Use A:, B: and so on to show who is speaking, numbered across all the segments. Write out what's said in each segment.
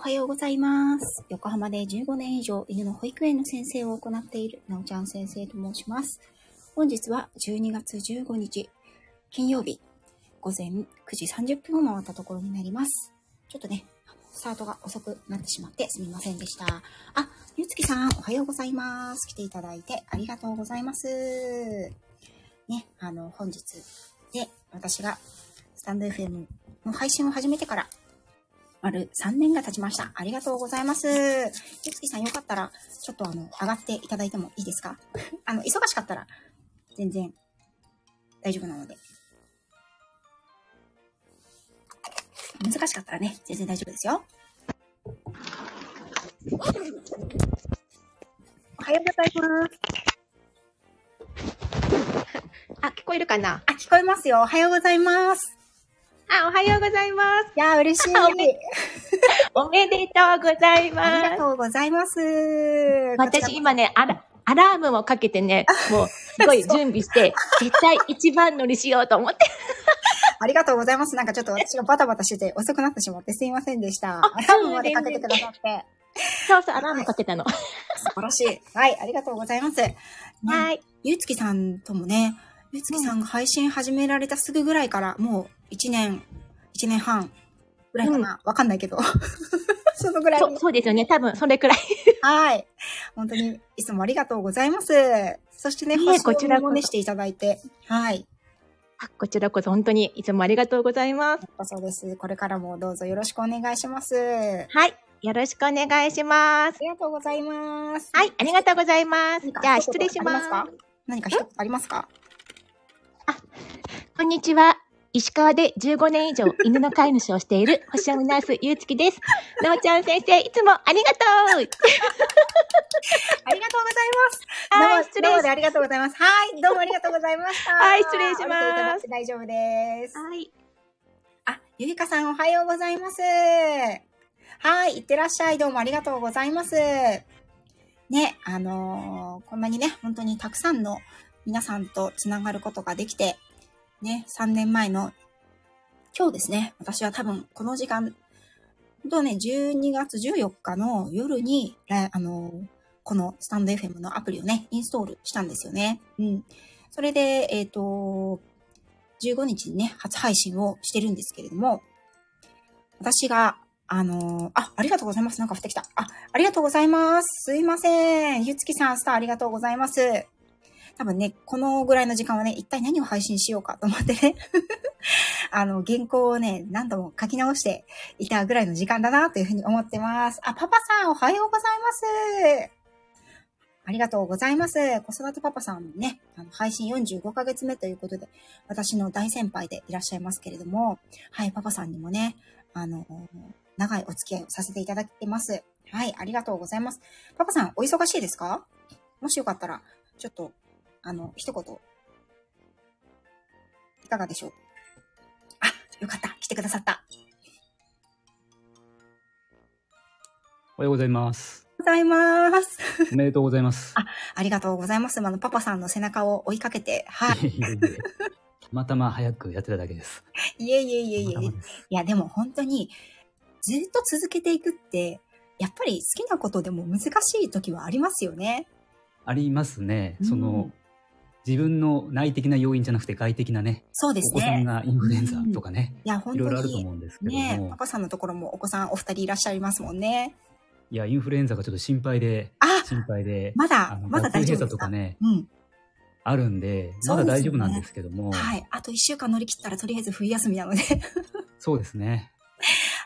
A: おはようございます。横浜で15年以上犬の保育園の先生を行っているなおちゃん先生と申します。本日は12月15日金曜日午前9時30分を回ったところになります。ちょっとね、スタートが遅くなってしまってすみませんでした。あ、ゆつきさんおはようございます。来ていただいてありがとうございます。ね、あの、本日で私がスタンド FM の配信を始めてから丸3年が経ちました。ありがとうございます。ゆつきさんよかったら、ちょっとあの、上がっていただいてもいいですか？あの、忙しかったら、全然大丈夫なので。難しかったらね、全然大丈夫ですよ。おはようございます。
B: あ、聞こえるかな？
A: あ、聞こえますよ。おはようございます。
B: あ、おはようございます。
A: いやー、嬉しい。
B: おめでとうござい
A: あり
B: ます。
A: がとうございます。
B: 私今ね、アラ、アラームもかけてね、もうすごい準備して、絶対一番乗りしようと思って。
A: ありがとうございます。なんかちょっと私がバタバタしてて遅くなってしまってすいませんでした。
B: あ
A: アラームまでかけてくださって。
B: そうそう、アラームかけたの。
A: 素晴らしい。はい、ありがとうございます。ね、
B: はい。
A: ゆうつきさんともね、ゆうつきさんが配信始められたすぐぐらいから、もう1年、1年半ぐらいかな。わ、かんないけど。そのぐらい。
B: そう、そうですよね。多分、それくらい。
A: はい。本当に、いつもありがとうございます。そしてね、
B: いえ
A: 星
B: こちらこそ
A: をねしていただいて。はい。
B: あこちらこそ本当にいつもありがとうございます。
A: そうです。これからもどうぞよろしくお願いします。あ
B: はい。よろしくお願いします。
A: りがとうございます。
B: はい。ありがとうございます。じゃあ、失礼します。
A: 何か一言ありますか？
B: こんにちは。石川で15年以上犬の飼い主をしている星読みナースゆうつきです。なおちゃん先生、いつもありがとう
A: ありがとうございます。
B: はい、
A: ど
B: 失礼し
A: うもどうもでありがとうございます。はい、どうもありがとうございました。
B: はい失礼します
A: お見ていただいて大丈夫です。
B: はい。
A: あ、ゆりかさんおはようございます。はい、いってらっしゃい。どうもありがとうございます。ね、あのーこんなにね、本当にたくさんの皆さんとつながることができて、ね、3年前の今日ですね、私は多分この時間、本当ね、12月14日の夜に、あのこのスタンド FM のアプリをね、インストールしたんですよね。うん。それで、えっ、と、15日にね、初配信をしてるんですけれども、私が、あのーあ、ありがとうございます。なんか降ってきた。あ、ありがとうございます。すいません。ゆつきさん、スターありがとうございます。多分ね、このぐらいの時間はね、一体何を配信しようかと思ってね、あの、原稿をね、何度も書き直していたぐらいの時間だなというふうに思ってます。あ、パパさん、おはようございます。ありがとうございます。子育てパパさんね、あの配信45ヶ月目ということで、私の大先輩でいらっしゃいますけれども、はい、パパさんにもね、あの、長いお付き合いをさせていただいてます。はい、ありがとうございます。パパさん、お忙しいですか？もしよかったら、ちょっと、あの、一言、いかがでしょう？あ、よかった。来てくださった。
C: おはようございます。
A: ございます。
C: おめでとうございます。
A: あありがとうございます。あの、パパさんの背中を追いかけて、はい。
C: たまたま早くやってただけです。
A: いえいえいえいえ
C: たまたまです
A: いや、でも本当に、ずっと続けていくって、やっぱり好きなことでも難しい時はありますよね。
C: ありますね。
A: うん
C: その、自分の内的な要因じゃなくて外的なね、
A: そうです
C: お子さん
A: ね。
C: がインフルエンザとかね、
A: いや、本当
C: いろいろあると
A: に。
C: 思うんですけども、
A: ねパパさんのところもお子さんお二人いらっしゃいますもんね。
C: いや、インフルエンザがちょっと心配で、
A: あ
C: 心配で、
A: まだまだ大丈夫ですか？
C: とかね、
A: うん。
C: あるんで、まだ大丈夫なんですけども、
A: はい。あと一週間乗り切ったらとりあえず冬休みなので。
C: そうですね。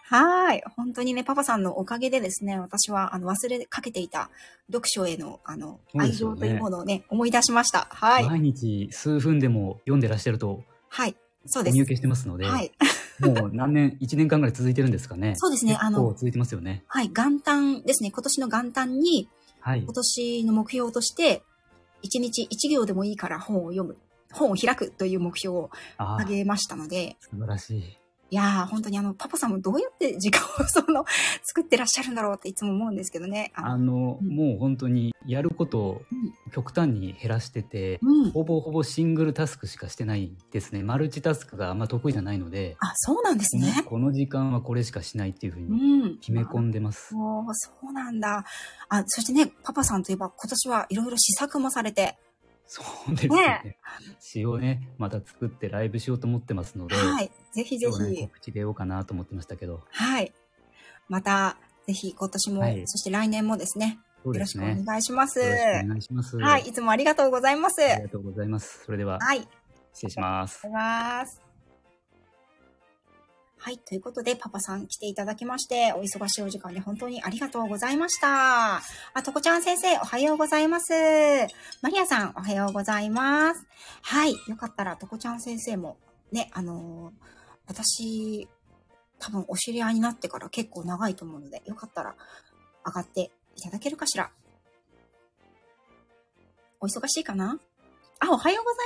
A: はい。本当にね、パパさんのおかげでですね、私はあの忘れかけていた読書へのあの愛情というものをね、思い出しました。はい。
C: 毎日数分でも読んでらっしゃると
A: はい。そう
C: お
A: です。
C: 見受けしてますので、
A: はい。
C: もう何年、1年間ぐらい続いてるんですかね。
A: そうですねあの
C: 続いてますよね。
A: はい。元旦ですね。今年の元旦に、
C: はい
A: 今。年の目標として、1日1行でもいいから本を読む、本を開くという目標を挙げましたので、
C: 素晴らしい。
A: いやー、本当にあの、パパさんもどうやって時間をその、作ってらっしゃるんだろうっていつも思うんですけどね。
C: あの、
A: うん
C: もう本当にやることを
A: うん
C: 極端に減らしてて、
A: うん。
C: ほぼほぼシングルタスクしかしてないですね。マルチタスクがあんま得意じゃないので、
A: あ、そうなんですね。
C: この時間はこれしかしないっていうふう
A: う
C: に
A: ん。
C: 決め込んでます。
A: おーそうなんだ。あ、そしてね、パパさんといえば今年はいろいろ試作もされて、
C: そうですね。詩をね、また作ってライブしようと思ってますので、
A: はい。ぜひぜひ、
C: 告知出ようかなと思ってましたけど、
A: はい。また、ぜひ今年も、
C: はい
A: そして来年もですね、よろしくお。願いします。
C: よろしくお願いします。
A: はい。いつもありがとうございます。
C: ありがとうございます。それでは、
A: はい。
C: 失礼します。
A: ございます。はい。ということで、パパさん来ていただきまして、お忙しいお時間に本当にありがとうございました。あ、とこちゃん先生、おはようございます。マリアさん、おはようございます。はい。よかったら、とこちゃん先生も、ね、あのー私、多分お知り合いになってから結構長いと思うので、よかったら、上がっていただけるかしら。お忙しいかな？あ、おはようござ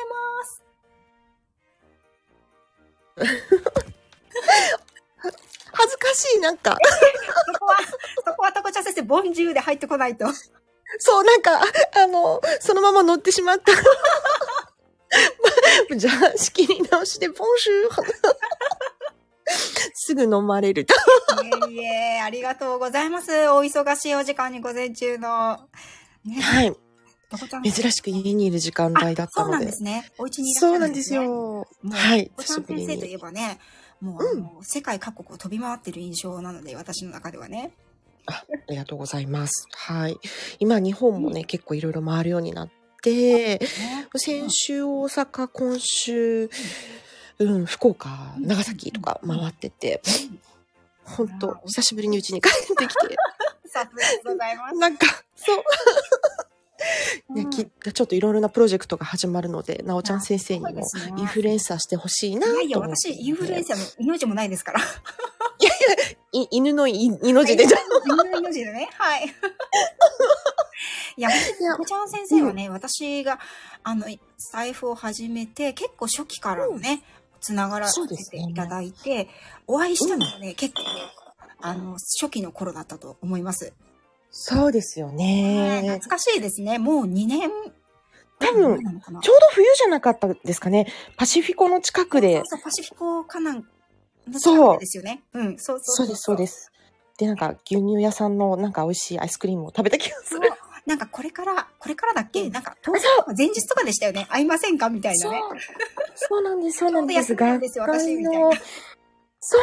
A: います。
D: 恥ずかしい、なんか。
A: そこは、そこはタコちゃん先生、ボンジューで入ってこないと。
D: そう、なんか、あの、そのまま乗ってしまった。じゃあ、仕切り直しで、ボンシュー。すぐ飲まれる。
A: いえいえ、ありがとうございます。お忙しいお時間に午前中の。ね、
D: はい。珍しく家にいる時間帯だった
A: そうなん
D: ので。
A: ですね。お家にいらっしゃる
D: そうなんですよ。はい。
A: タコちゃん先生といえ
D: に。
A: ばね、もう、あの世界各国を飛び回ってる印象なので、私の中ではね。
D: あありがとうございます。はい。今、日本もね、結構いろいろ回るようになって、
A: ね
D: 先週大阪、今週、うん、福岡、長崎とか回ってて、本当久しぶりに家に帰ってきて、
A: さすがでございます。
D: なんか、そう。ね、
A: うん
D: きちょっといろいろなプロジェクトが始まるので、なおちゃん先生にもインフルエンサーしてほしいなと思って。
A: いやいや、私、インフルエンサーの命もないですから。
D: い犬のい命でじゃ、
A: 犬の命でね。はい。いや、
D: や
A: こちゃん先生はね、私が、あの、財布を始めて、結構初期からのね、つながらせていただいて、お会いしたのはね、結構ね、あの、初期の頃だったと思います。
D: そうですよね。
A: 懐かしいですね。もう2年。
D: 多分ちょうど冬じゃなかったですかね。パシフィコの近くで
A: そう。そう、パシフィコかなんの
D: そう
A: ですよね。うん、そうそう
D: そうです、そうです。で、なんか牛乳屋さんのなんか美味しいアイスクリームを食べた気がする。
A: なんかこれから、これからだっけ、
D: うん
A: なんか、前日とかでしたよね。会いませんか？みたいなね。
D: そうなんです、そうなんです。
A: ちょう
D: そ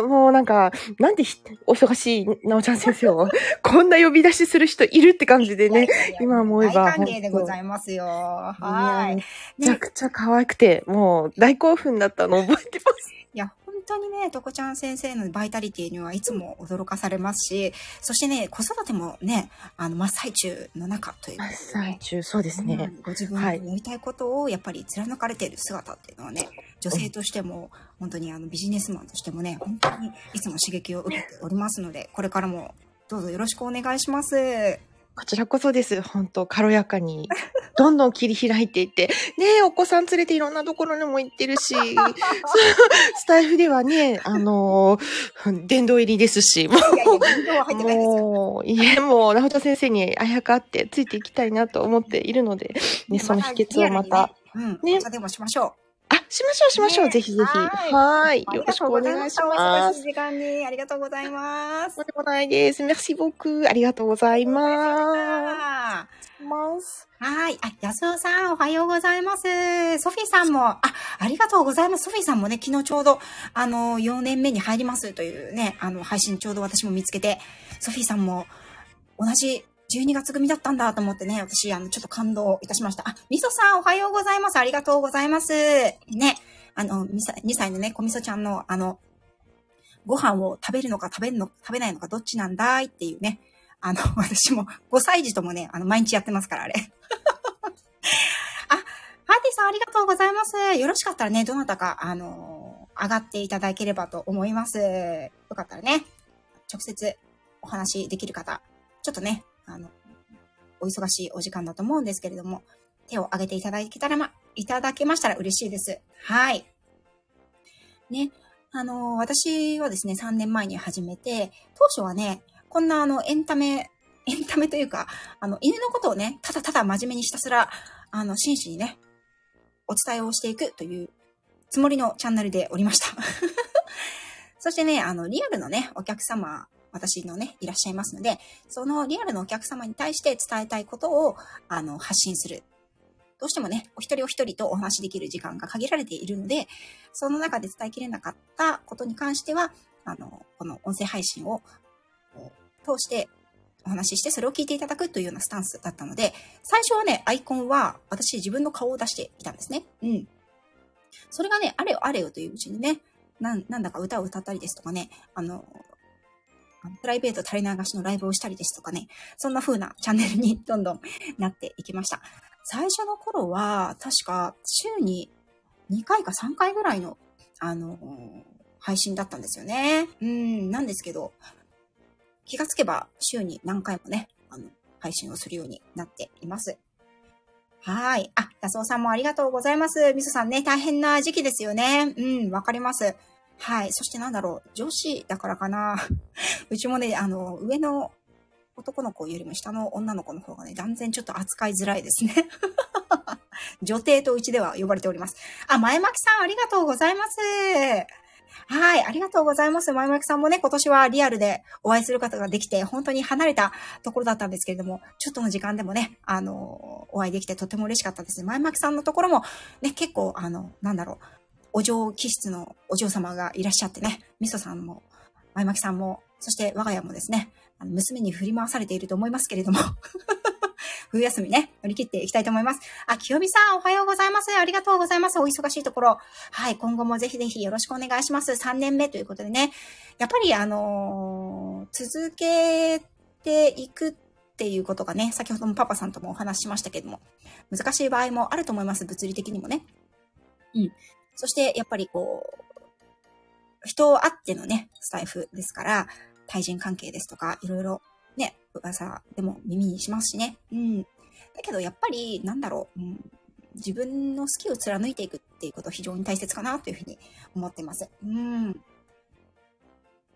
D: う、もうなんか、なんでひお忙しいなおちゃん先生を、こんな呼び出しする人いるって感じでね。
A: いやいや
D: 今思えば
A: 大歓迎でございますよ。はい。
D: めちゃくちゃ可愛くて、もう大興奮だったの覚えてます。
A: いや、本当にね、とこちゃん先生のバイタリティにはいつも驚かされますし、そしてね、子育てもね、あの、真っ最中の中ということで
D: 最中、そうですね。
A: うんご自分のやりたいことをやっぱり貫かれている姿っていうのはね、女性としても、本当にあのビジネスマンとしてもね、本当にいつも刺激を受けておりますので、これからもどうぞよろしくお願いします。
D: こちらこそです。本当軽やかに、どんどん切り開いていって、ねえお子さん連れていろんなところにも行ってるし、スタイフではね、あのー殿堂入りですし、も
A: いやいや、運動は入ってないですよ。
D: もう、いえ、もう、なほちゃん先生にあやかってついていきたいなと思っているので、ね、その秘訣をまた、
A: ね、うん、
D: ね
A: でもしましょ
D: あ、しましょうしましょう、
A: ね
D: ぜひぜひ。
A: はい。
D: よろしくお願いしま
A: いお忙しい
D: す。
A: 時間にありがとうございます
D: と。んでもないです。merci beaucoup. ありがとうございま
A: は
D: す。
A: い。あ、安尾さん、おはようございます。ソフィーさんも、あ、ありがとうございます。ソフィーさんもね、昨日ちょうど、あの、4年目に入りますというね、あの、配信ちょうど私も見つけて、ソフィーさんも、同じ12月組だったんだと思ってね、私、あの、ちょっと感動いたしました。あ、みそさん、おはようございます。ありがとうございます。ね、あの、2歳のね、こみそちゃんの、あの、ご飯を食べるのか食べるの、食べないのかどっちなんだいっていうね。あの、私も5歳児ともね、あの、毎日やってますから、あれ。あ、ハーティさんありがとうございます。よろしかったらね、どなたか、あの、上がっていただければと思います。よかったらね、直接お話できる方、ちょっとね、あの、お忙しいお時間だと思うんですけれども、手を挙げていただけたらま、いただけましたら嬉しいです。はい。ね、あの、私はですね、3年前に始めて、当初はね、こんなあの、エンタメ、エンタメというか、あの、犬のことをね、ただただ真面目にひたすら、あの、真摯にね、お伝えをしていくというつもりのチャンネルでおりました。そしてね、あの、リアルのね、お客様、私のね、いらっしゃいますので、そのリアルのお客様に対して伝えたいことを、あの、発信する。どうしてもね、お一人お一人とお話しできる時間が限られているので、その中で伝えきれなかったことに関しては、あの、この音声配信を通してお話しして、それを聞いていただくというようなスタンスだったので、最初はね、アイコンは私自分の顔を出していたんですね。うん。それがね、あれよあれよといううちにね、なんなんだか歌を歌ったりですとかね、あの、プライベート垂れ流しのライブをしたりですとかね、そんな風なチャンネルにどんどんなっていきました。最初の頃は、確か週に2回か3回ぐらいの、あの、配信だったんですよね。うん、なんですけど、気がつけば週に何回もね、あの、配信をするようになっています。はい。あ、安尾さんもありがとうございます。みそさんね、大変な時期ですよね。うん、わかります。はい。そしてなんだろう、女子だからかな。うちもね、あの、上の男の子よりも下の女の子の方がね、断然ちょっと扱いづらいですね。女帝とうちでは呼ばれております。あ、前巻さんありがとうございます。はい、ありがとうございます。前巻さんもね、今年はリアルでお会いする方ができて、本当に離れたところだったんですけれども、ちょっとの時間でもね、あの、お会いできてとても嬉しかったです。前巻さんのところも、ね、結構、あの、なんだろう、お嬢気質のお嬢様がいらっしゃってね、みそさんも、前巻さんも、そして我が家もですね、あの娘に振り回されていると思いますけれども、冬休みね、乗り切っていきたいと思います。あ、清美さん、おはようございます。ありがとうございます。お忙しいところ。はい、今後もぜひぜひよろしくお願いします。3年目ということでね、やっぱりあのー続けていくっていうことがね、先ほどもパパさんともお話ししましたけども、難しい場合もあると思います。物理的にもね。うん。そして、やっぱりこう、人あってのね、スタイフですから、対人関係ですとか、いろいろね、噂でも耳にしますしね。うん。だけど、やっぱり、なんだろう、うん、自分の好きを貫いていくっていうこと非常に大切かなというふうに思ってます。うん。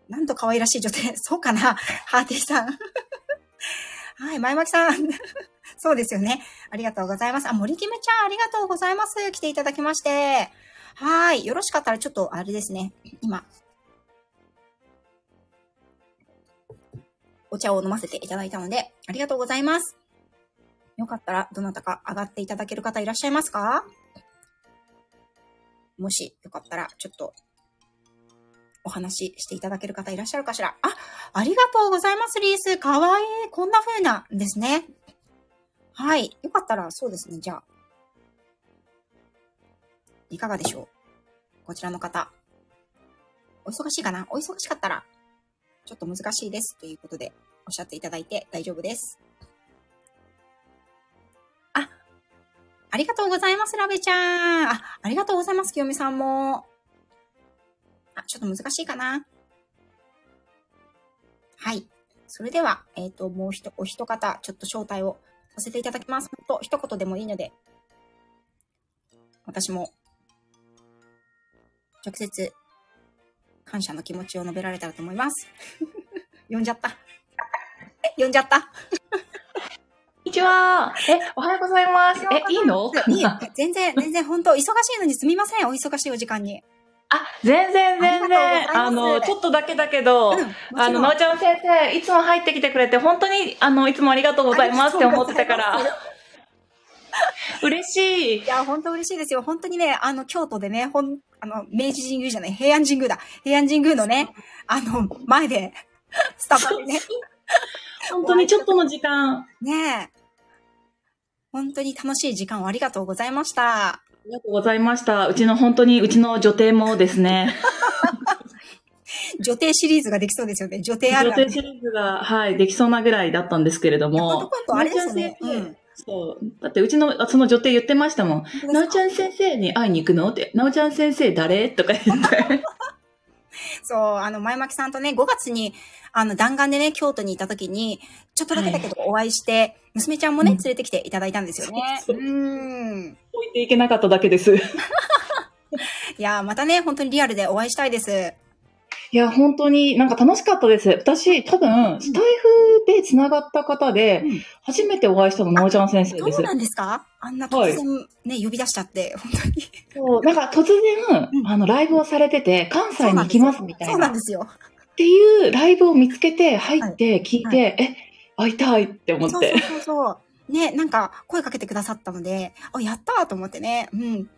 A: なんと可愛らしい女性。そうかなハーティーさん。はい、前巻さん。そうですよね。ありがとうございます。あ、森キムちゃん、ありがとうございます。来ていただきまして。はい。よろしかったらちょっと、あれですね。今、お茶を飲ませていただいたので、ありがとうございます。よかったら、どなたか上がっていただける方いらっしゃいますか？もし、よかったら、ちょっと、お話ししていただける方いらっしゃるかしら？あ、ありがとうございます、リース。かわいい。こんな風なんですね。はい。よかったら、そうですね。じゃあ、いかがでしょう？こちらの方。お忙しいかな？お忙しかったら、ちょっと難しいですということでおっしゃっていただいて大丈夫です。あ、ありがとうございます、ラベちゃん。あ、ありがとうございます、清美さんも。あ、ちょっと難しいかな？はい。それでは、えっ、と、もうひと、お一方、ちょっと招待をさせていただきます。ほんと、一言でもいいので、私も、直接、感謝の気持ちを述べられたらと思います。呼んじゃった。呼んじゃった。
E: こんにちは。え、おはようございます。え、いいの？
A: いい全然、全然、本当忙しいのにすみません。お忙しいお時間に。
E: あ、全然全然。あの、ちょっとだけだけど、
A: うん、も
E: あの、なおちゃん先生、いつも入ってきてくれて、本当に、あの、いつもありがとうございますって思ってたから 嬉しい
A: い。や、本当嬉しいですよ。本当にね、あの、京都でね、ほん、あの、明治神宮じゃない、平安神宮だ。平安神宮のね、あの、前で、スタバでね、
E: 本当にちょっとの時間、
A: ねえ。本当に楽しい時間をありがとうございました。
E: ありがとうございました。うちの本当に、うちの女帝もですね、
A: 女帝シリーズができそうですよね。女帝ある
E: 女
A: ある
E: 帝シリーズが、はい、できそうなぐらいだったんですけれども、
A: あれですよね。
E: そう。だってうちの、あその女帝言ってましたもん。なおちゃん先生に会いに行くの？って、なおちゃん先生誰？とか言って。
A: そう、あの、前巻さんとね、5月に、あの、弾丸でね、京都に行った時に、ちょっとだけだけどお会いして、娘ちゃんもね、
E: うん
A: 連れてきていただいたんですよね。
E: そう
A: ん。
E: 置いていけなかっただけです。
A: いやー、またね、本当にリアルでお会いしたいです。
E: いや、本当になんか楽しかったです。私、多分、スタイフで繋がった方で
A: うん、
E: 初めてお会いしたの、なおちゃん先生です
A: そう。なんですか？あんな突然ね、呼び出しちゃって、本当に。
E: そう、なんか突然
A: う、ん
E: あの、ライブをされてて、関西に行きますみた
A: そ
E: いうな。っ
A: なんですよ。
E: ていうライブを見つけて、入って、聞いて、え、会いたいって思って
A: そうそう。そうそう。ね、なんか声かけてくださったので、あ、やったーと思ってね。うん。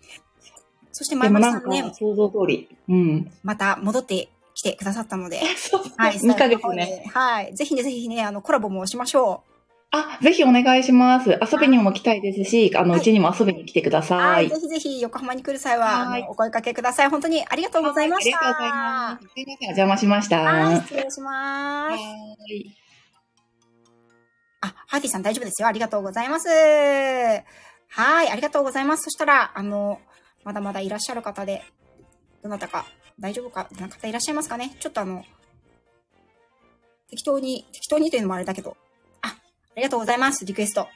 A: そして、ま
E: でもなんか
A: ゆまさん、ね、
E: 想像通り。うん。
A: また戻ってきてくださったので、はい、
E: 2ヶ月ね。。
A: はい。ぜひね、ぜひね、あの、コラボもしましょ
E: あ、ぜひお願いします。遊びにも来たいですし、あの、
A: はいう
E: ちにも遊びに来てくだ
A: う。
E: さ
A: はい。
E: い。
A: ぜひぜひ、横浜に来る際は、
E: はい
A: お声かけください。本当にありがとうございました。
E: ありがとうございます。すいません、お邪魔しました。
A: 失礼します。
E: い。
A: あ、ハーティさん大丈夫ですよ。ありがとうございます。はい、ありがとうございます。そしたら、あの、まだまだいらっしゃる方で、どなたか大丈夫か、どなた方いらっしゃいますかね？ちょっとあの、適当に、適当にというのもあれだけど、あ、ありがとうございます。リクエスト。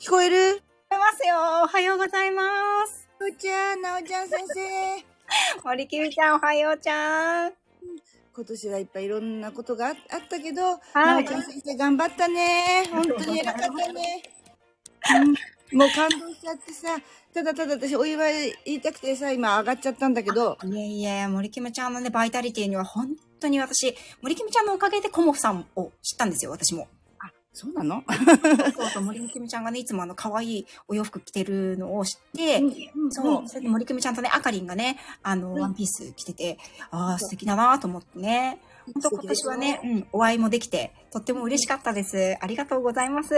F: 聞こえる？
A: 聞こえますよ。おはようございます。
F: ふーちゃん、なおちゃん先生。
A: 森きみちゃん、おはようちゃん。
F: 今年はいっぱいいろんなことがああったけど、
A: はい
F: なおちゃん先生頑張ったね。本当に偉かったね。うん、もう感動しちゃってさ、ただただ私お祝い言いたくてさ、今上がっちゃったんだけど、
A: いえいえ、森きみちゃんのね、バイタリティには本当に私、森きみちゃんのおかげでコモフさんを知ったんですよ、私も。
F: そうなの？
A: そうそう、森きみちゃんがね、いつもあの、可愛いお洋服着てるのを知って、
F: うん
A: そう、それで森きみちゃんとね、あかりんがね、あの、
F: うん
A: ワンピース着てて、ああ、素敵だなと思ってね。本当今年はね、うん、お会いもできて、とっても嬉しかったです。ありがとうございます。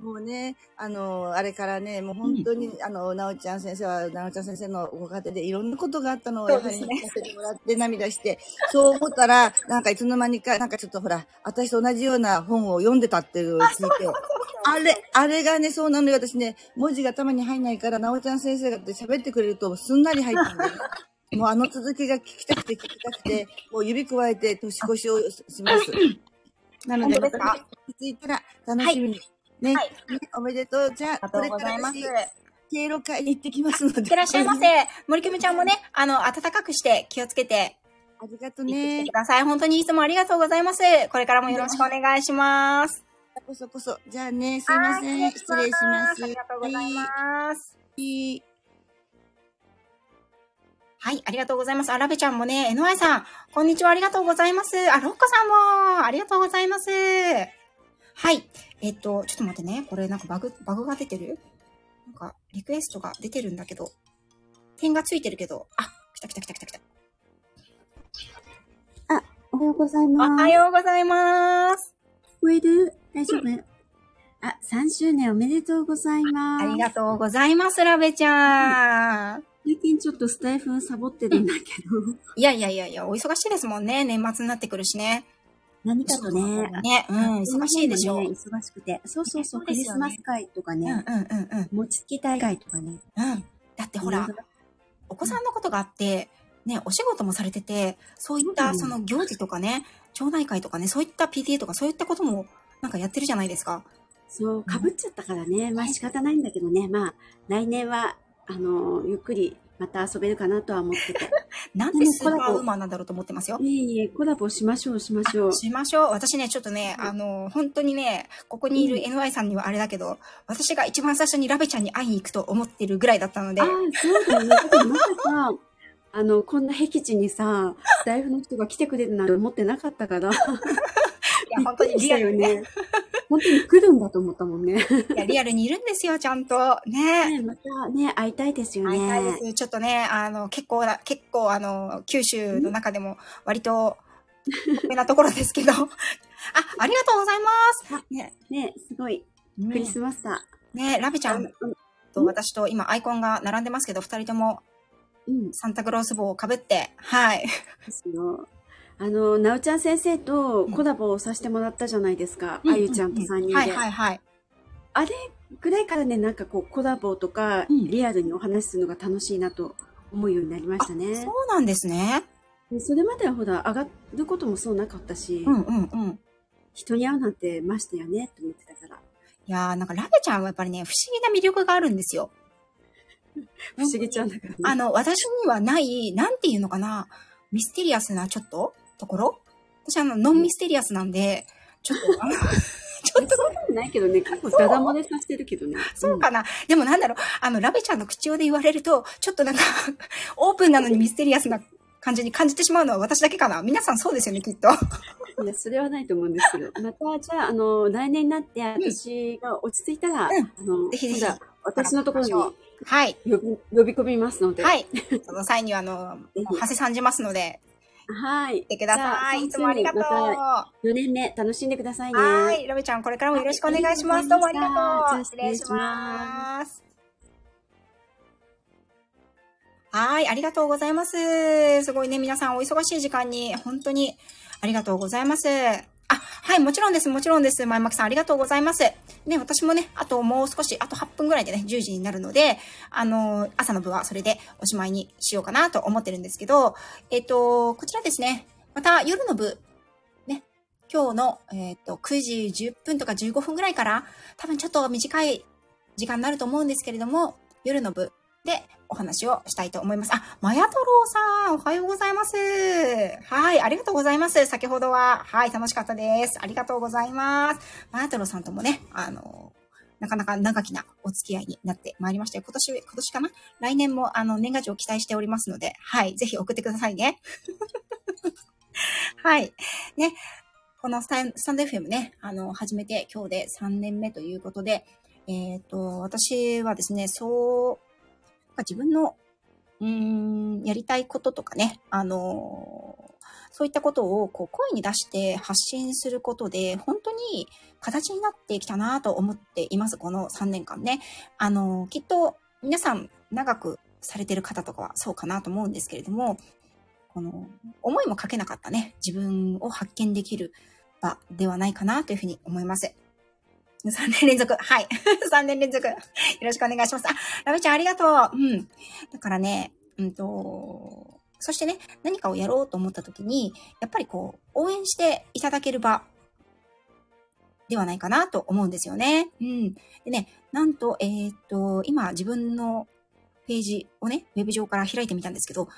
F: もうね、あの、あれからね、もう本当に、あの、なおちゃん先生は、なおちゃん先生のご家庭でいろんなことがあったのを、やはり
A: そうですね
F: 聞かせてもらって涙して、そう思ったら、なんかいつの間にか、なんかちょっとほら、私と同じような本を読んでたっていうのを聞いて、あれ、あれがね、そうなのよ。私ね、文字が頭に入んないから、なおちゃん先生が喋ってくれると、すんなり入ってくる。もうあの続きが聞きたくて聞きたくて、もう指くわえて年越しをします。なので、また気づいたら楽しみに。ね、
A: はい
F: ねおめでとう。じゃあ、
A: ありがとうございます。
F: 敬老会に行ってきますので。
A: いってらっしゃいませ。森きみちゃんもね、あの、暖かくして気をつけて
F: ありがとうね
A: く。ださい。本当にいつもありがとうございます。これからもよろしくお願いします。
F: こそこそ。じゃあね、すいません。
A: はい
F: 失礼します。
A: ありがとうございます。
F: はい
A: はい、ありがとうございます。あらべちゃんもね、NY さん、こんにちは、ありがとうございます。あ、ロッカさんも、ありがとうございます。はい、えっと、ちょっと待ってね。これなんかバグ、バグが出てる？なんか、リクエストが出てるんだけど、点がついてるけど、あ、来た来た来た来た来た。
G: おはようござい
A: お
G: ます。
A: はようございます。
G: 聞こえる？大丈夫？あ、3周年おめでとうございます。
A: ありがとうございます、ラベちゃん。
G: 最近ちょっとスタイフサボってるんだけど、
A: いやいやいやいや、お忙しいですもんね。年末になってくるしね。
G: 何かとね、
A: ね、うん、忙しいでしょ。
G: 忙しくて。そうそうそう、クリスマス会とか
A: うん、うん、
G: ね、
A: うん、うん。
G: 餅つき大会とかね。
A: うん。だってほら、お子さんのことがあって、ね、お仕事もされてて、そういった
G: うん
A: その行事とかね、町内会とかね、そういった PTA とかそういったこともなんかやってるじゃないですか。
G: そう、被っちゃったからね、まあ仕方ないんだけどね、まあ、来年は、あの、ゆっくりまた遊べるかなとは思ってて。
A: なんでスーパーウーマンなんだろうと思ってますよ。
G: いえいえ、コラボしましょう、しましょう。
A: しましょう。私ね、ちょっとね、あの、本当にね、ここにいる NY さんにはあれだけど、私が一番最初にラベちゃんに会いに行くと思ってるぐらいだったので
G: ああ、、そうだよね。まさか、あの、こんな僻地にさ、スタイフの人が来てくれるなんて思ってなかったから。
A: いや、本当にリアルにね。
G: ね。本当に来るんだと思ったもんね。
A: いや、リアルにいるんですよ、ちゃんと。ね。
G: ねまたね、会いたいですよね。
A: 会いたいです。ちょっとね、あの、結構な、結構あの、九州の中でも割と、有名なところですけど。あ、ありがとうございます。ね、
G: ね、すごい。クリスマスだ。
A: ね、ラベちゃんと私と今アイコンが並んでますけど、二人とも
G: うん、
A: サンタクロース帽をかぶって、はい。
G: あの、なおちゃん先生とコラボをさせてもらったじゃないですか。
A: うん
G: あゆちゃんと3人で。
A: はいはいはい。
G: あれぐらいからね、なんかこう、コラボとか、
A: うん
G: リアルにお話しするのが楽しいなと思うようになりましたね。
A: そうなんですね。
G: でそれまではほら、上がることもそうなかったし、
A: うんうんうん。
G: 人に会うなんてましたよねって思ってたから。
A: いやー、なんかラベちゃんはやっぱりね、不思議な魅力があるんですよ。
G: 不思議ちゃんだからね。
A: あの、私にはない、なんていうのかな、ミステリアスなちょっと、ところ？私あの、ノンミステリアスなんで、ちょっと、あの ちょっと、
G: そうでもないけどね、結構ダダ漏れさせてるけどね。
A: そうかな。でもなんだろう、あの、ラベちゃんの口調で言われると、ちょっとなんか、オープンなのにミステリアスな感じに感じてしまうのは私だけかな。皆さんそうですよね、きっと。
G: いや、それはないと思うんですけど。また、じゃあ、あの、来年になって、私が落ち着いたら、
A: うん
G: あの、
A: ぜひぜひ
G: 私のところに呼
A: はい。
G: び呼び込みますので。
A: は。い。その際には、あの、長谷さんじますので、
G: はい。
A: 来てください。いつもありがとう。
G: ま
A: は
G: た4年目、楽しんでくださいね。
A: ーい。ラベちゃん、これからもよろしくお願いします。どうもありがとう。
G: はい
A: 失礼します。はい、ありがとうございます。すごいね、皆さんお忙しい時間に、本当にありがとうございます。あ、はい、もちろんです、もちろんです。前巻さん、ありがとうございます。ね、私もね、あともう少し、あと8分ぐらいでね、10時になるので、あの、朝の部はそれでおしまいにしようかなと思ってるんですけど、えっと、こちらですね、また夜の部、ね、今日の、えっと、9時10分とか15分ぐらいから、多分ちょっと短い時間になると思うんですけれども、夜の部でお話をしたいと思います。あ、まやとろうさん、おはようございます。はい、ありがとうございます。先ほどは、はい、楽しかったです。ありがとうございます。まやとろうさんともね、あの、なかなか長きなお付き合いになってまいりました。今年、今年かな？来年も、あの、年賀状を期待しておりますので、はい、ぜひ送ってくださいね。はい。ね、このスタスタンド FM ね、あの、始めて今日で3年目ということで、えっ、と、私はですね、そう、なんか自分の、うん、やりたいこととかね、あのーそういったことをこう声に出して発信することで、本当に形になってきたなと思っています、この3年間ね。あのーきっと皆さん長くされてる方とかはそうかなと思うんですけれども、この思いもかけなかったね、自分を発見できる場ではないかなというふうに思います。3年連続。はい。3年連続。よろしくお願いします。あ、ラメちゃんありがとう。うん。だからね、うんと、そしてね、何かをやろうと思った時に、やっぱりこう、応援していただける場ではないかなと思うんですよね。うん。でね、なんと、えーっと、今自分のページをね、ウェブ上から開いてみたんですけど、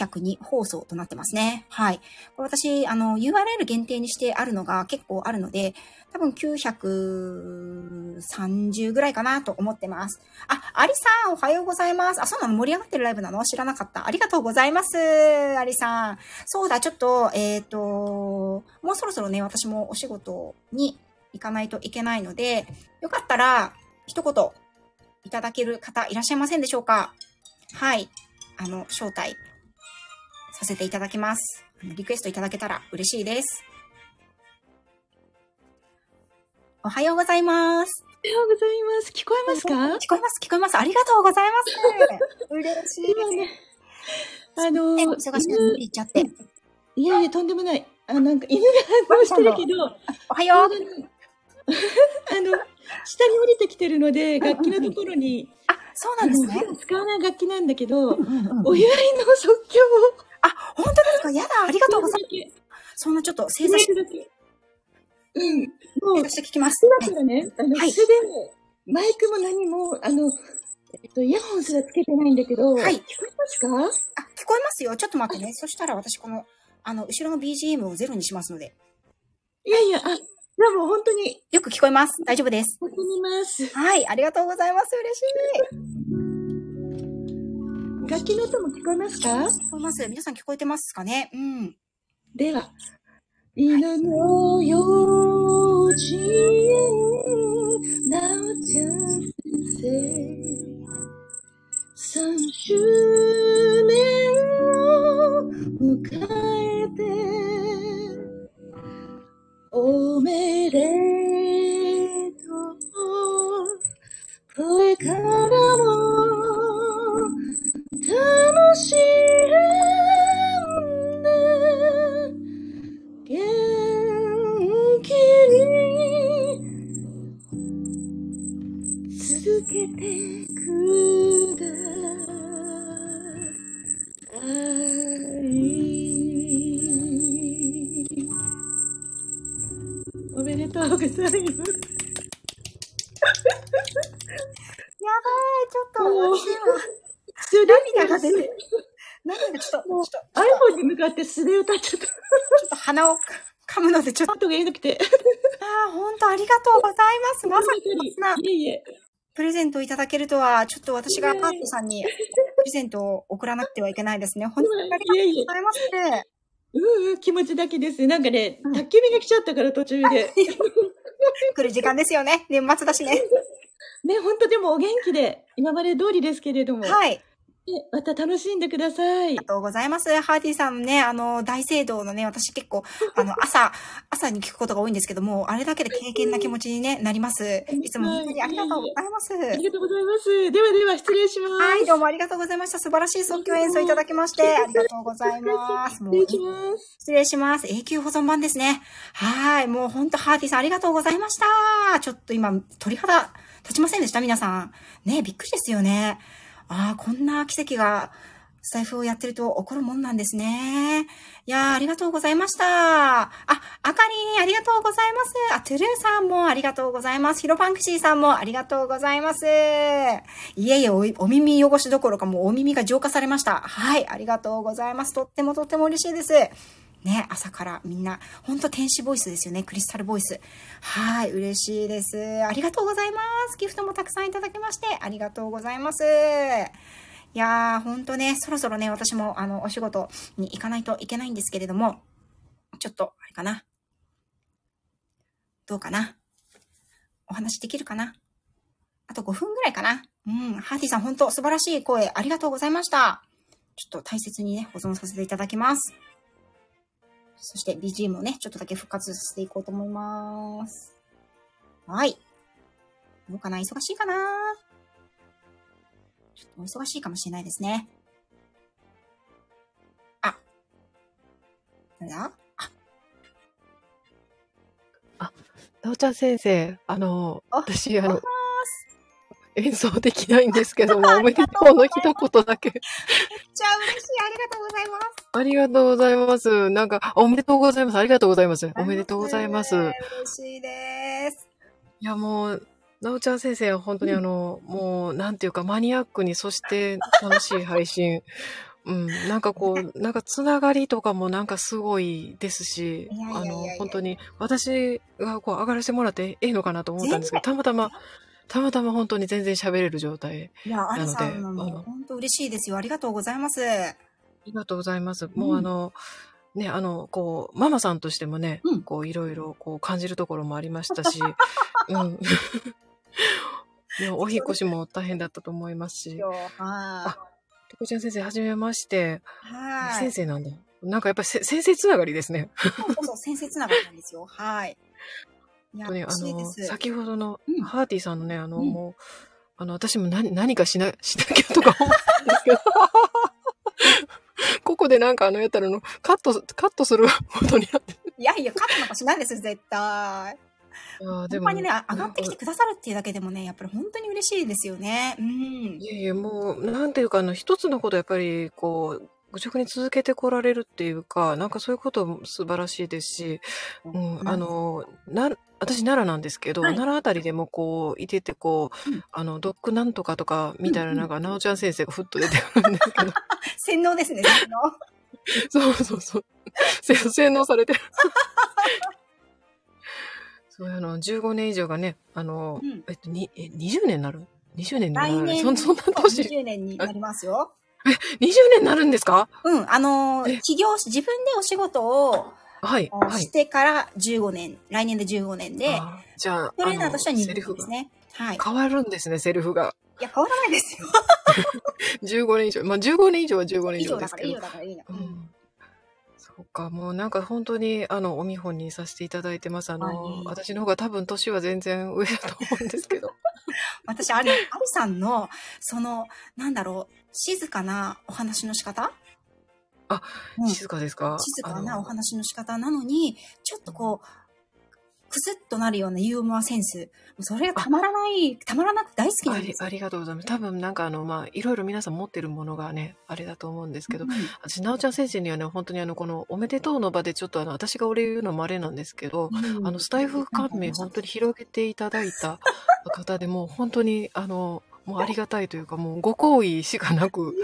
A: 902放送となってますね。はい。これ私、あの、URL 限定にしてあるのが結構あるので、多分930ぐらいかなと思ってます。あ、アリさん、おはようございます。あ、そうなの？盛り上がってるライブなの？知らなかった。ありがとうございます。アリさん。そうだ、ちょっと、えっ、と、もうそろそろね、私もお仕事に行かないといけないので、よかったら、一言いただける方いらっしゃいませんでしょうか？はい。あの、招待させていただきます。リクエストいただけたら嬉しいです。おはようございます。
H: おはようございます。聞こえますか？
A: 聞こえます、聞こえます。ありがとうございます。嬉しい
H: 今ね、あの
A: ね、忙しくなっていっちゃって。
H: いやいや、とんでもない。あ、なんか犬が反応してるけど、
A: おはよう。
H: あの、下に降りてきてるので、楽器のところに、
A: あ、そうなんですね
H: 使わない楽器なんだけど、
A: うんうん
H: お祝いの即興を、
A: あ、本当ですか？やだ、ありがとうございます。
H: い
A: そんなちょっと正座し
H: だけ。うん。もう
A: して聞きます。
H: だからね、あの、
A: はい
H: 素で、マイクも何も、あの、えっと、イヤホンすらつけてないんだけど、
A: はい
H: 聞こえますか？
A: あ、聞こえますよ。ちょっと待ってね。そしたら私この、あの、後ろの BGM をゼロにしますので。
H: いやいや、あ、でも本当に、
A: よく聞こえます。大丈夫です。
H: 聞こえます。
A: はい、ありがとうございます。嬉しい。
H: 楽器の音も聞こえますか？
A: 聞こえます。皆さん聞こえてますかね？うん。
H: では、犬の用心、なおちゃん先生、三周年を迎えて、おめでとう、これからも、楽しんで、元気に続けてくだいます。
A: やばい、ちょっと私今。涙が出て。涙ちょっと、ちょちょっと
H: iPhone に向かって素で歌っちゃった。
A: ちょっと鼻を噛むので、ちょっと、
H: が言えなくて。
A: ああ、本当ありがとうございます。まさか
H: いえいえ。
A: プレゼントをいただけるとは、ちょっと私がパートさんにプレゼントを送らなくてはいけないですね。本当にありがとうご。ざいます。
H: うんうん、気持ちだけです。なんかね
A: うん、
H: 宅急便が来ちゃったから途中で。
A: 来る時間ですよね。年末だしね。
H: ね、本当でもお元気で、今まで通りですけれども。
A: はい。
H: ねまた楽しんでください
A: ありが。とうございます。ハーティさんのね、あの、大聖堂のね、私結構、あの、朝、朝に聞くことが多いんですけども、あれだけで経験な気持ちに、ね、なります。いつも本当にありがとうございます。
H: ありがとうございます。ではでは失礼します。
A: はい、どうもありがとうございました。素晴らしい即興演奏いただきまして、ありがとうございます。
H: 失礼します。
A: 失礼します。永久保存版ですね。はい。もうほんと、ハーティさんありがとうございました。ちょっと今、鳥肌立ちませんでした？皆さん。ねびっくりですよね。ああ、こんな奇跡が、スタイフをやってると起こるもんなんですね。いやー、ありがとうございました。あ、あかりん、ありがとうございます。あ、トゥルーさんもありがとうございます。ヒロパンクシーさんもありがとうございます。いえいえ、おお耳汚しどころかもうお耳が浄化されました。はい、ありがとうございます。とってもとっても嬉しいです。ね、朝からみんな、ほんと天使ボイスですよね。クリスタルボイス。はい、嬉しいです。ありがとうございます。ギフトもたくさんいただきまして、ありがとうございます。いやー、ほんとね、そろそろね、私も、あの、お仕事に行かないといけないんですけれども、ちょっと、あれかな。どうかな。お話できるかな。あと5分ぐらいかな。うん、ハーティさん、ほんと素晴らしい声、ありがとうございました。ちょっと大切にね、保存させていただきます。そして BGM をね、ちょっとだけ復活させていこうと思います。はい。どうかな？忙しいかな？ちょっとお忙しいかもしれないですね。あ。誰だ？
I: なおちゃん先生、あの、
A: あ
I: 私、あの演奏できないんですけども、
A: あ
I: おめでとうの一言だけ。
A: めっちゃ嬉しい。ありがとうございます。
I: ありがとうございます。なんか、おめでとうございます。ありがとうございます。おめでとうございます。
A: 嬉しいです。
I: いや、もう、なおちゃん先生は本当にあの、もう、なんていうか、マニアックに、そして楽しい配信。うん、なんかこう、なんかつながりとかもなんかすごいですしあの、本当に、私がこう上がらせてもらってええのかなと思ったんですけど、たまたま、たまたま本当に全然喋れる状態。
A: いや、アリさんの
I: なのであの
A: も本当嬉しいですよ。ありがとうございます。
I: ありがとうございます。もうあの、ね、あの、こう、ママさんとしてもね、
A: うん
I: こう、いろいろ、こう、感じるところもありましたし、うん。でもお引っ越しも大変だったと思いますし。
A: は
I: とこちゃん先生、はじめまして。
A: い。はい。
I: 先生なんだ。なんかやっぱりせ先生つながりですね。
A: そうそう、先生つながりなんですよ。はい。いや、
I: 本当に、あの、
A: す。
I: 先ほどの
A: うん
I: ハーティさんのね、あの、
A: うん
I: もう、あの、私も何、何かしな、しなきゃとか思ったんですけど、ここでなんかあの、やったらあの、カット、カットすることになって。
A: いやいや、カットなんかしないですよ、絶対。
I: いやー
A: ほんまにね、上がってきてくださるっていうだけでもね、やっぱり本当に嬉しいですよね。うん。
I: いやいや、もう、なんていうか、あの、一つのことやっぱり、こう、愚直に続けてこられるっていうか、なんかそういうことも素晴らしいですし、うん、あの、な、私奈良なんですけど、
A: はい
I: 奈良あたりでもこう、いててこう、
A: うん
I: あの、ドッグなんとかとか、みたいな、
A: うんうん
I: なんか、なおちゃん先生がふっと出てくるんですけど、
A: 洗脳ですね、洗脳。
I: そうそうそう。せ洗脳されてる。そうあの、15年以上がね、あの、
A: うん
I: えっと、に、え、20年になる ?20 年になる？
A: 来年、
I: そんそんな年、
A: 20年になりますよ。
I: 20年になるんですか？
A: うん、あの起業し、自分でお仕事を
I: はい、はい
A: し。てから15年、来年で15年で、
I: じゃあ、
A: トレーナーとしては20
I: あのセリフが
A: 年ですね。はい。
I: 変わるんですね、セリフが。
A: いや、変わらないですよ。
I: 15年以上。まあ、15年以上は15年以
A: 以上
I: ですけど
A: 以上。だからいいな。うん
I: うんそうか、もうなんか本当に、あの、お見本にさせていただいてます。あの、
A: はい。
I: 私の方が多分年は全然上だと思うんですけど。
A: 私、あれ、アリさんの、その、なんだろう、静かなお話の仕方？
I: あ、
A: うん。
I: 静かですか？
A: 静かなお話の仕方なのに、ちょっとこう、くすっとなるようなユーモアセンス。それがたまらない、たまらなく大好きな
I: あ
A: んです。
I: ありがとうございます。多分なんかあの、まあ、いろいろ皆さん持ってるものがね、あれだと思うんですけど、
A: うん
I: 私、なおちゃん先生にはね、本当にあの、この、おめでとうの場でちょっとあの、私がお礼言うのもあれなんですけど、
A: うん
I: あの、スタイフ関連本当に広げていただいた方でもう本当に、あの、もうありがたいというか、もうご好意しかなく、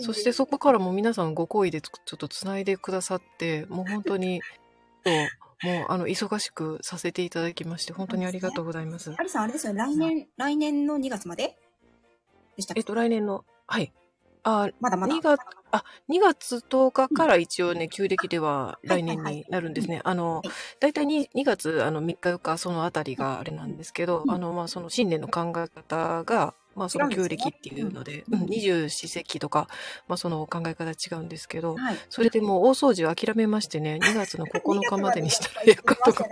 I: そしてそこからもう皆さんご好意でつちょっとつないでくださって、もう本当に、もうあの、忙しくさせていただきまして、本当にありがとうございます。
A: アリさん、あれですよね。来年、来年の2月まででしたっけ？
I: えっと、来年の、はい。あ、
A: まだまだ。
I: 2月、あ、2月10日から一応ね、旧暦では来年になるんですね。あの
A: はい、
I: だいたい 2, 2月、あの、3日4日、そのあたりがあれなんですけど、
A: うん
I: あの、まあ、その新年の考え方が、まあ、その旧暦っていうので、二十四節気とか、まあ、その考え方違うんですけど、
A: はい。
I: それでもう大掃除を諦めましてね、2月の9日までにしたらいいかとか。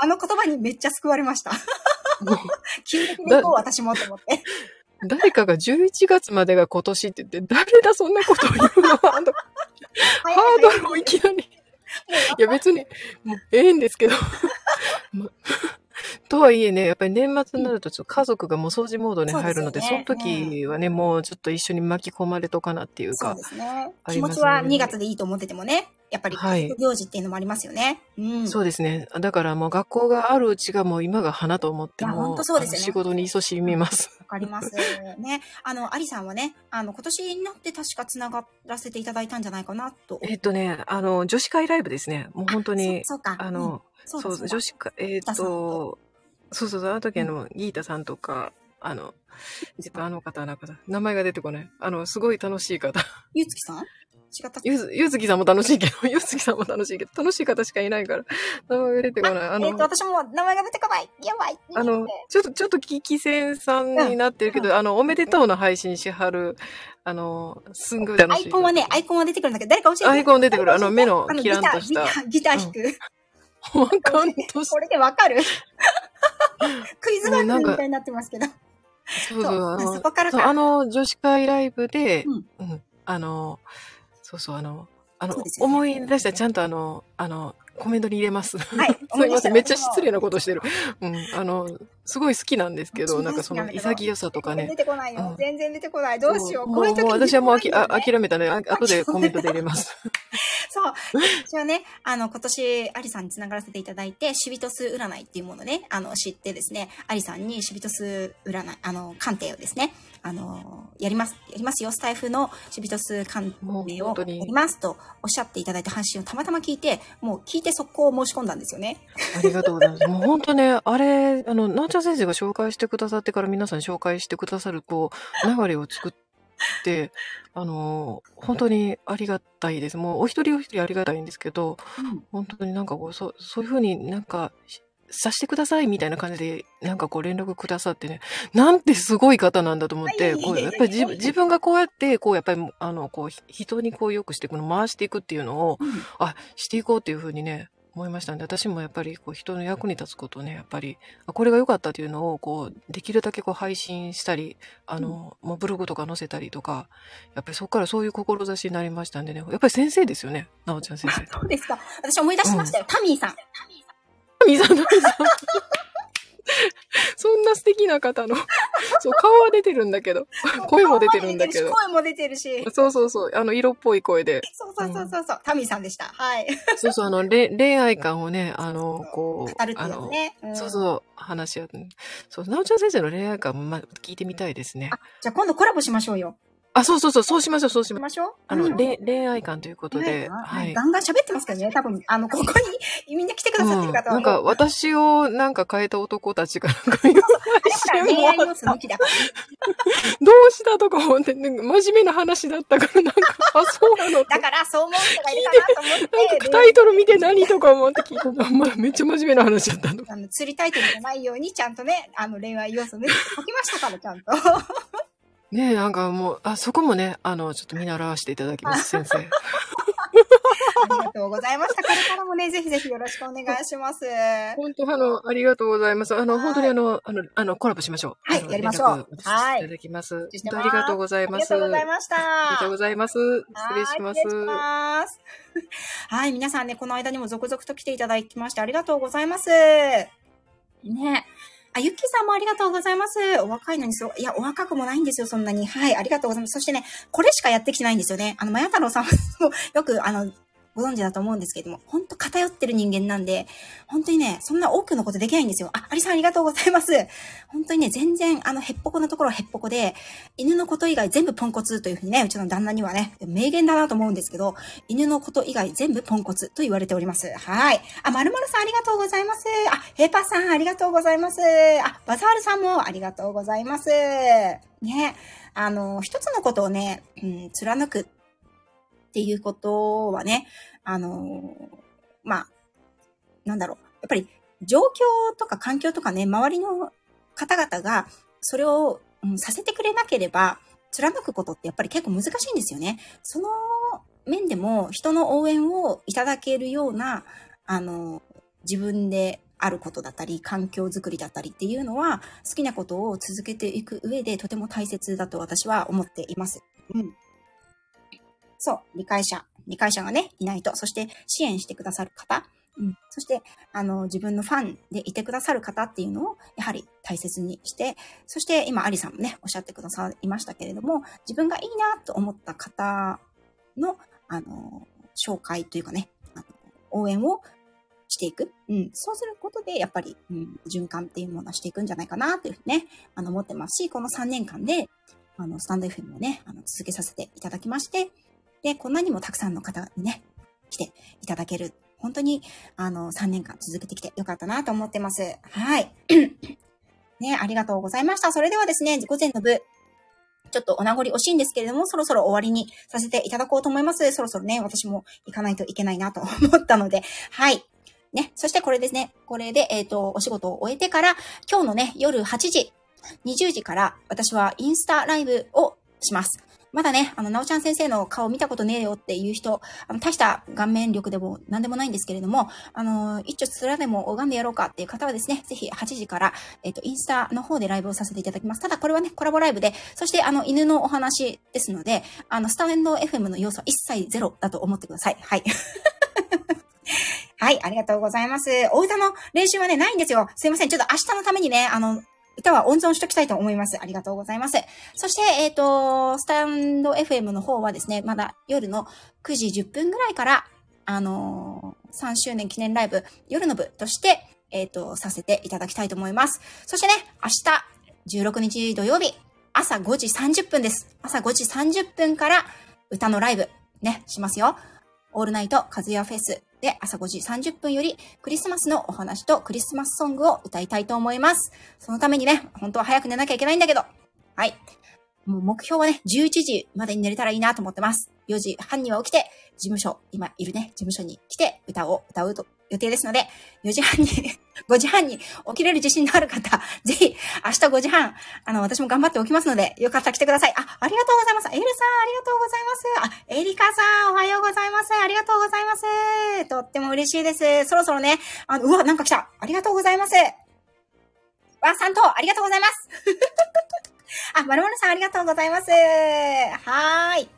A: あの言葉にめっちゃ救われました。
I: もう
A: 急激に行こう、私もと思って。
I: 誰かが11月までが今年って言って、誰だそんなことを言うの？ハードルをいきなり。いや別に、もうええんですけど。まとはいえね、やっぱり年末になるとちょっと家族がもう掃除モードに入るので、そ
A: ね
I: の時はね、もうちょっと一緒に巻き込まれとかなっていうか
A: そうで。すね。
I: ありますね
A: 気持ちは2月でいいと思っててもね、やっぱり
I: はい
A: 行事っていうのもありますよね。うん。
I: そうですね。だからもう学校があるうちがもう今が花と思っても
A: そうですよね
I: 仕事に勤しみます。
A: わかります。ね。あの、アリさんはね、あの、今年になって確か繋がらせていただいたんじゃないかなと。
I: えっとね、あの、女子会ライブですね。もう本当に、
A: そうそうか。
I: あの、
A: うん、そ
I: そう
A: そうだ
I: 女子会、えっ
A: と、
I: そうそうそう、あの時あの、ギータさんとか、あの、えっと、あの方、あの方、名前が出てこない。あの、すごい楽しい方。
A: ゆうつきさん？違った
I: ゆず、ゆずきさんも楽しいけど、ゆずきさんも楽しいけど、楽しい方しかいないから、名前が出てこない。あの、
A: えっ、と、私も名前が出てこない。やばい。
I: あの、ちょっと、ちょっと聞き戦さんになってるけど、あの、おめでとうの配信しはる、あの、すんごい楽
A: ア
I: しい。
A: イコンはね、アイコンは出てくるんだけど、誰か教えて。
I: アイコン出てくる。あの、目のキランとした
A: ギタ。ー、ギター、弾く。
I: わかんとし
A: これでわかる？クイズ番組みたいになってますけど。
I: そうそう、あの
A: そこからか
I: あの、女子会ライブで、
A: うん
I: うん、あの、そうそう、あの、あの、
A: ね
I: 思い出したらちゃんとあの、あの、コメントに入れます。
A: はい。
I: すいません、めっちゃ失礼
A: な。
I: なことしてる。うん、あの、すごい好きなんですけど、なんかその潔さとかね
A: 出。てこないよ
I: う。ん
A: 全然出てこない。どうしよう。
I: も
A: こういう時
I: もう私はもうあきあ諦めたね。あ後でコメントで入れます。
A: そう。一応ね、あの、今年、アリさんにつながらせていただいて、シビトス占いっていうものをね、あの、知ってですね、アリさんにシビトス占い、あの、鑑定をですね、あの、やります、やりますよ、スタイフのシビトス鑑定をやりますとおっしゃっていただいた配信をたまたま聞いて、もう聞いて速攻申し込んだんですよね。
I: ありがとうございます。もう本当ね、あれ、あの、なおちゃん先生が紹介してくださってから皆さんに紹介してくださる、こう、流れを作って、あの、本当にありがたいです。もうお一人お一人ありがたいんですけど、本当になんかこう、そう、そういうふうになんか、しさしてくださいみたいな感じで、なんかこう連絡くださってね、なんてすごい方なんだと思って、
A: はい。
I: こう、やっぱり自分自分がこうやって、こう、やっぱり、あの、こう、ひ人にこう良くしていくの、回していくっていうのを、
A: うん。
I: あ、していこうっていうふうにね、思いましたんで、私もやっぱりこう人の役に立つことをね、やっぱり、あこれが良かったっていうのを、こう、できるだけこう配信したり、あの、もうブログとか載せたりとか、やっぱりそこからそういう志になりましたんでね、やっぱり先生ですよね、なおちゃん先生。
A: どうですか私思い出しましたよ。タミーさん。
I: みさん、みさん。そんな素敵な方の、そう、顔は出てるんだけど、声も出てるんだけど。
A: 声も出てるし。
I: そうそうそう、あの、色っぽい声で。
A: そうそうそうそうそう。タミーさんでした。はい。
I: そうそう、あの、れ恋愛観をね、あの、こう、
A: 語るって
I: あの、
A: いうん
I: そうそう、話し合って。そう、なおちゃん先生の恋愛観も、まあ、聞いてみたいですね。
A: じゃあ今度コラボしましょうよ。
I: あ、そうそうそう、そうしましょう、そうしましょう。あの、
A: うん
I: れ恋愛観ということで、
A: ね
I: はい。
A: ガンガン喋ってますけどね。多分、あの、ここにみんな来てくださってる方は。
I: なんか、私をなんか変えた男たちがなんか
A: 恋愛要素抜きだからね。
I: どうしたとか思って、真面目な話だったから、なんか、あ、そうなの
A: だから、そう思う人がいるかなと思って。
I: なんかタイトル見て何とか思って聞いたら、まあ、めっちゃ真面目な話だったの。
A: あの、釣りタイトルじゃないように、ちゃんとね、あの、恋愛要素抜きて書きましたから、ちゃんと。
I: ねえ、なんかもう、あ、そこもね、あの、ちょっと見習わせていただきます、先生。
A: ありがとうございました。これからもね、ぜひぜひよろしくお願いします。
I: 本当、あの、ありがとうございます。あの、
A: はい
I: 本当にあの、あの、あの、コラボしましょう。
A: はいやりましょう
I: 連絡させていただきます。
A: はい
I: 本当ありがとうございます。
A: ありがとうございました。
I: ありがとうございます。失礼します。
A: はい失礼します。はい、皆さんね、この間にも続々と来ていただきましてありがとうございます。ね。あ、ゆっきーさんもありがとうございます。お若いのにそうい。いや、お若くもないんですよ、そんなに。はい、ありがとうございます。そしてね、これしかやってきてないんですよね。あの、まや太郎さんも よく、あの、ご存知だと思うんですけれども、ほんと偏ってる人間なんで、本当にね、そんな多くのことできないんですよ。あ、アリさんありがとうございます。本当にね、全然、あの、へっぽこのところはへっぽこで、犬のこと以外全部ポンコツというふうにね、うちの旦那にはね、名言だなと思うんですけど、犬のこと以外全部ポンコツと言われております。はい。あ、まるまるさんありがとうございます。あ、ヘイパーさんありがとうございます。あ、バザールさんもありがとうございます。ね。あの、一つのことをね、うん、貫くっていうことはね、あの、まあ、なんだろう。やっぱり状況とか環境とかね、周りの方々がそれを、うん、させてくれなければ、貫くことってやっぱり結構難しいんですよね。その面でも人の応援をいただけるような、あの、自分であることだったり、環境づくりだったりっていうのは、好きなことを続けていく上でとても大切だと私は思っています。うん。そう、理解者。理解者がね、いないと。そして支援してくださる方。うん。そして、あの、自分のファンでいてくださる方っていうのを、やはり大切にして、そして今、アリさんもね、おっしゃってくださいましたけれども、自分がいいなと思った方の、あの、紹介というかね、あの応援をしていく。うん。そうすることで、やっぱり、うん、循環っていうものをしていくんじゃないかなっていうふうにね、あの、思ってますし、この3年間で、あの、スタンド FM をね、あの、続けさせていただきまして、で、こんなにもたくさんの方にね、来ていただける。本当に、あの、3年間続けてきてよかったなと思ってます。はい。ね、ありがとうございました。それではですね、午前の部、ちょっとお名残惜しいんですけれども、そろそろ終わりにさせていただこうと思います。そろそろね、私も行かないといけないなと思ったので、はい。ね、そしてこれですね、これで、えっ、と、お仕事を終えてから、今日のね、夜8時、20時から私はインスタライブをします。まだね、あの、なおちゃん先生の顔見たことねえよっていう人、あの、大した顔面力でも何でもないんですけれども、あの、一丁つらでも拝んでやろうかっていう方はですね、ぜひ8時から、えっ、と、インスタの方でライブをさせていただきます。ただこれはね、コラボライブで、そしてあの、犬のお話ですので、あの、スタンド FM の要素は一切ゼロだと思ってください。はい。はい、ありがとうございます。お歌の練習はね、ないんですよ。すいません。ちょっと明日のためにね、あの、歌は温存しときたいと思います。ありがとうございます。そして、えっ、と、スタンド FM の方はですね、まだ夜の9時10分ぐらいから、あのー3周年記念ライブ、夜の部として、えっ、と、させていただきたいと思います。そしてね、明日、16日土曜日、朝5時30分です。朝5時30分から、歌のライブ、ね、しますよ。オールナイトカズヤフェスで朝5時30分よりクリスマスのお話とクリスマスソングを歌いたいと思います。そのためにね、本当は早く寝なきゃいけないんだけど。はい。もう目標はね、11時までに寝れたらいいなと思ってます。4時半には起きて、事務所、今いるね、事務所に来て歌を歌うと予定ですので、4時半に、5時半に起きれる自信のある方、ぜひ、明日5時半、あの、私も頑張って起きますので、よかったら来てください。あ、ありがとうございます。エルさん、ありがとうございます。あ、エリカさん、おはようございます。ありがとうございます。とっても嬉しいです。そろそろね、あの、うわ、なんか来た。ありがとうございます。わ、さんと、ありがとうございます。あ、まるまるさん、ありがとうございます。はーい。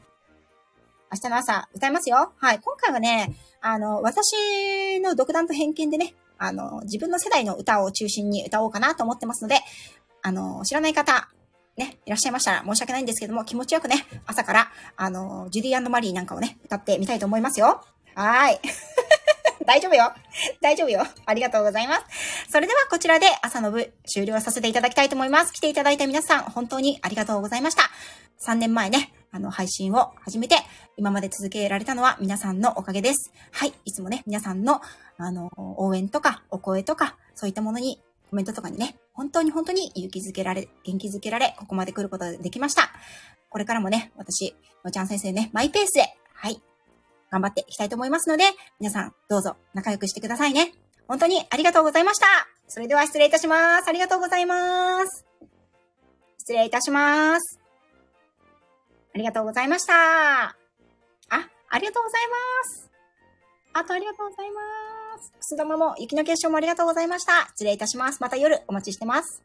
A: 明日の朝、歌いますよ。はい。今回はね、あの、私の独断と偏見でね、あの、自分の世代の歌を中心に歌おうかなと思ってますので、あの、知らない方、ね、いらっしゃいましたら申し訳ないんですけども、気持ちよくね、朝から、あの、ジュディマリーなんかをね、歌ってみたいと思いますよ。はーい。大丈夫よ。大丈夫よ。ありがとうございます。それではこちらで朝の部終了させていただきたいと思います。来ていただいた皆さん、本当にありがとうございました。3年前ね、あの、配信を始めて、今まで続けられたのは皆さんのおかげです。はい。いつもね、皆さんの、あの、応援とか、お声とか、そういったものに、コメントとかにね、本当に本当に勇気づけられ、元気づけられ、ここまで来ることができました。これからもね、私、のちゃん先生ね、マイペースで、はい、頑張っていきたいと思いますので、皆さん、どうぞ仲良くしてくださいね。本当にありがとうございました。それでは失礼いたします。ありがとうございます。失礼いたします。ありがとうございました。あ、ありがとうございます。あとありがとうございます。くす玉も雪の結晶もありがとうございました。失礼いたします。また夜お待ちしてます。